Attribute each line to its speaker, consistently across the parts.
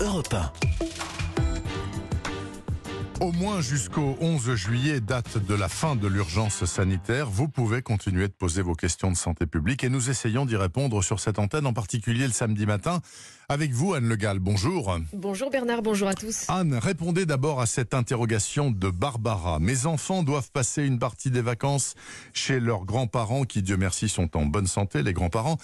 Speaker 1: Europe 1.
Speaker 2: Au moins jusqu'au 11 juillet, date de la fin de l'urgence sanitaire, vous pouvez continuer de poser vos questions de santé publique et nous essayons d'y répondre sur cette antenne, en particulier le samedi matin. Avec vous, Anne Le Gall, bonjour.
Speaker 3: Bonjour Bernard, bonjour à tous.
Speaker 2: Anne, répondez d'abord à cette interrogation de Barbara. Mes enfants doivent passer une partie des vacances chez leurs grands-parents qui, Dieu merci, sont en bonne santé, les grands-parents.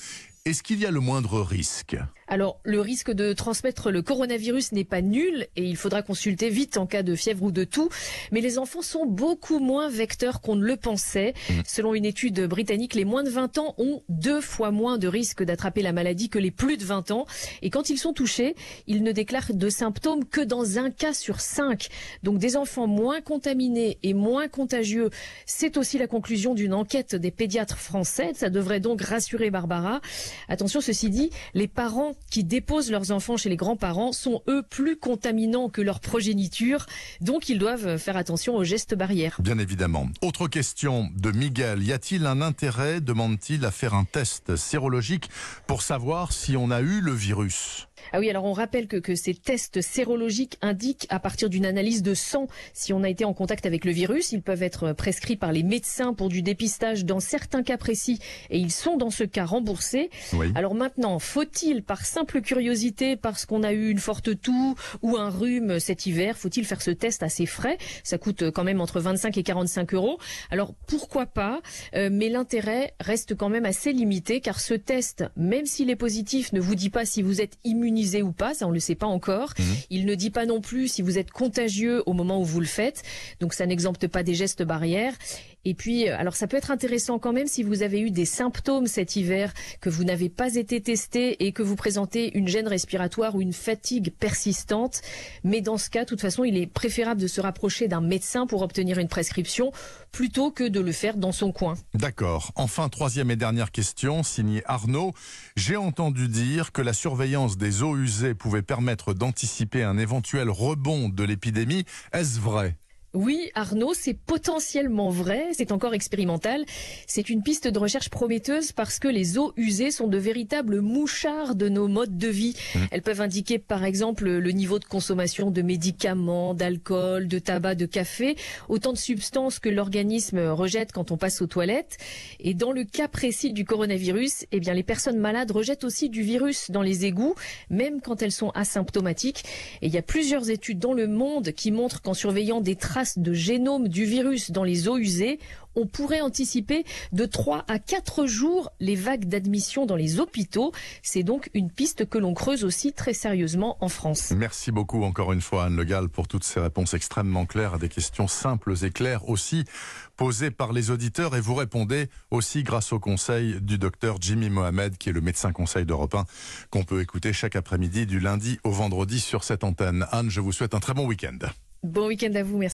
Speaker 2: Est-ce qu'il y a le moindre risque?
Speaker 3: Alors, le risque de transmettre le coronavirus n'est pas nul et il faudra consulter vite en cas de fièvre ou de toux. Mais les enfants sont beaucoup moins vecteurs qu'on ne le pensait. Selon une étude britannique, les moins de 20 ans ont deux fois moins de risque d'attraper la maladie que les plus de 20 ans. Et quand ils sont touchés, ils ne déclarent de symptômes que dans un cas sur cinq. Donc des enfants moins contaminés et moins contagieux, c'est aussi la conclusion d'une enquête des pédiatres français. Ça devrait donc rassurer Barbara. Attention, ceci dit, les parents qui déposent leurs enfants chez les grands-parents sont eux plus contaminants que leur progéniture, donc ils doivent faire attention aux gestes barrières.
Speaker 2: Bien évidemment. Autre question de Miguel. Y a-t-il un intérêt, demande-t-il, à faire un test sérologique pour savoir si on a eu le virus?
Speaker 3: Ah oui, alors on rappelle que, que ces tests sérologiques indiquent à partir d'une analyse de sang si on a été en contact avec le virus. Ils peuvent être prescrits par les médecins pour du dépistage dans certains cas précis et ils sont dans ce cas remboursés.
Speaker 2: Oui.
Speaker 3: Alors maintenant, faut-il, par simple curiosité, parce qu'on a eu une forte toux ou un rhume cet hiver, faut-il faire ce test à ses frais? Ça coûte quand même entre 25 et 45 euros. Alors pourquoi pas Euh, Mais l'intérêt reste quand même assez limité car ce test, même s'il est positif, ne vous dit pas si vous êtes immunisé ou pas, ça on le sait pas encore. Il ne dit pas non plus si vous êtes contagieux au moment où vous le faites. Donc ça n'exempte pas des gestes barrières. Et puis, euh, alors ça peut être intéressant quand même si vous avez eu des symptômes cet hiver, que vous n'avez pas été testé et que vous présentez une gêne respiratoire ou une fatigue persistante. Mais dans ce cas, de toute façon, il est préférable de se rapprocher d'un médecin pour obtenir une prescription plutôt que de le faire dans son coin.
Speaker 2: D'accord. Enfin, troisième et dernière question, signée Arnaud. J'ai entendu dire que la surveillance des eaux usées pouvait permettre d'anticiper un éventuel rebond de l'épidémie. Est-ce vrai?
Speaker 3: Oui, Arnaud, c'est potentiellement vrai, c'est encore expérimental. C'est une piste de recherche prometteuse parce que les eaux usées sont de véritables mouchards de nos modes de vie. Elles peuvent indiquer par exemple le niveau de consommation de médicaments, d'alcool, de tabac, de café, autant de substances que l'organisme rejette quand on passe aux toilettes. Et dans le cas précis du coronavirus, eh bien les personnes malades rejettent aussi du virus dans les égouts, même quand elles sont asymptomatiques. Et il y a plusieurs études dans le monde qui montrent qu'en surveillant des traces de génome du virus dans les eaux usées, on pourrait anticiper de 3 à 4 jours les vagues d'admission dans les hôpitaux. C'est donc une piste que l'on creuse aussi très sérieusement en France.
Speaker 2: Merci beaucoup encore une fois Anne Le Gall pour toutes ces réponses extrêmement claires à des questions simples et claires aussi posées par les auditeurs et vous répondez aussi grâce au conseil du docteur Jimmy Mohamed qui est le médecin conseil d'Europe 1 qu'on peut écouter chaque après-midi du lundi au vendredi sur cette antenne. Anne, je vous souhaite un très bon week-end.
Speaker 3: Bon week-end à vous, merci.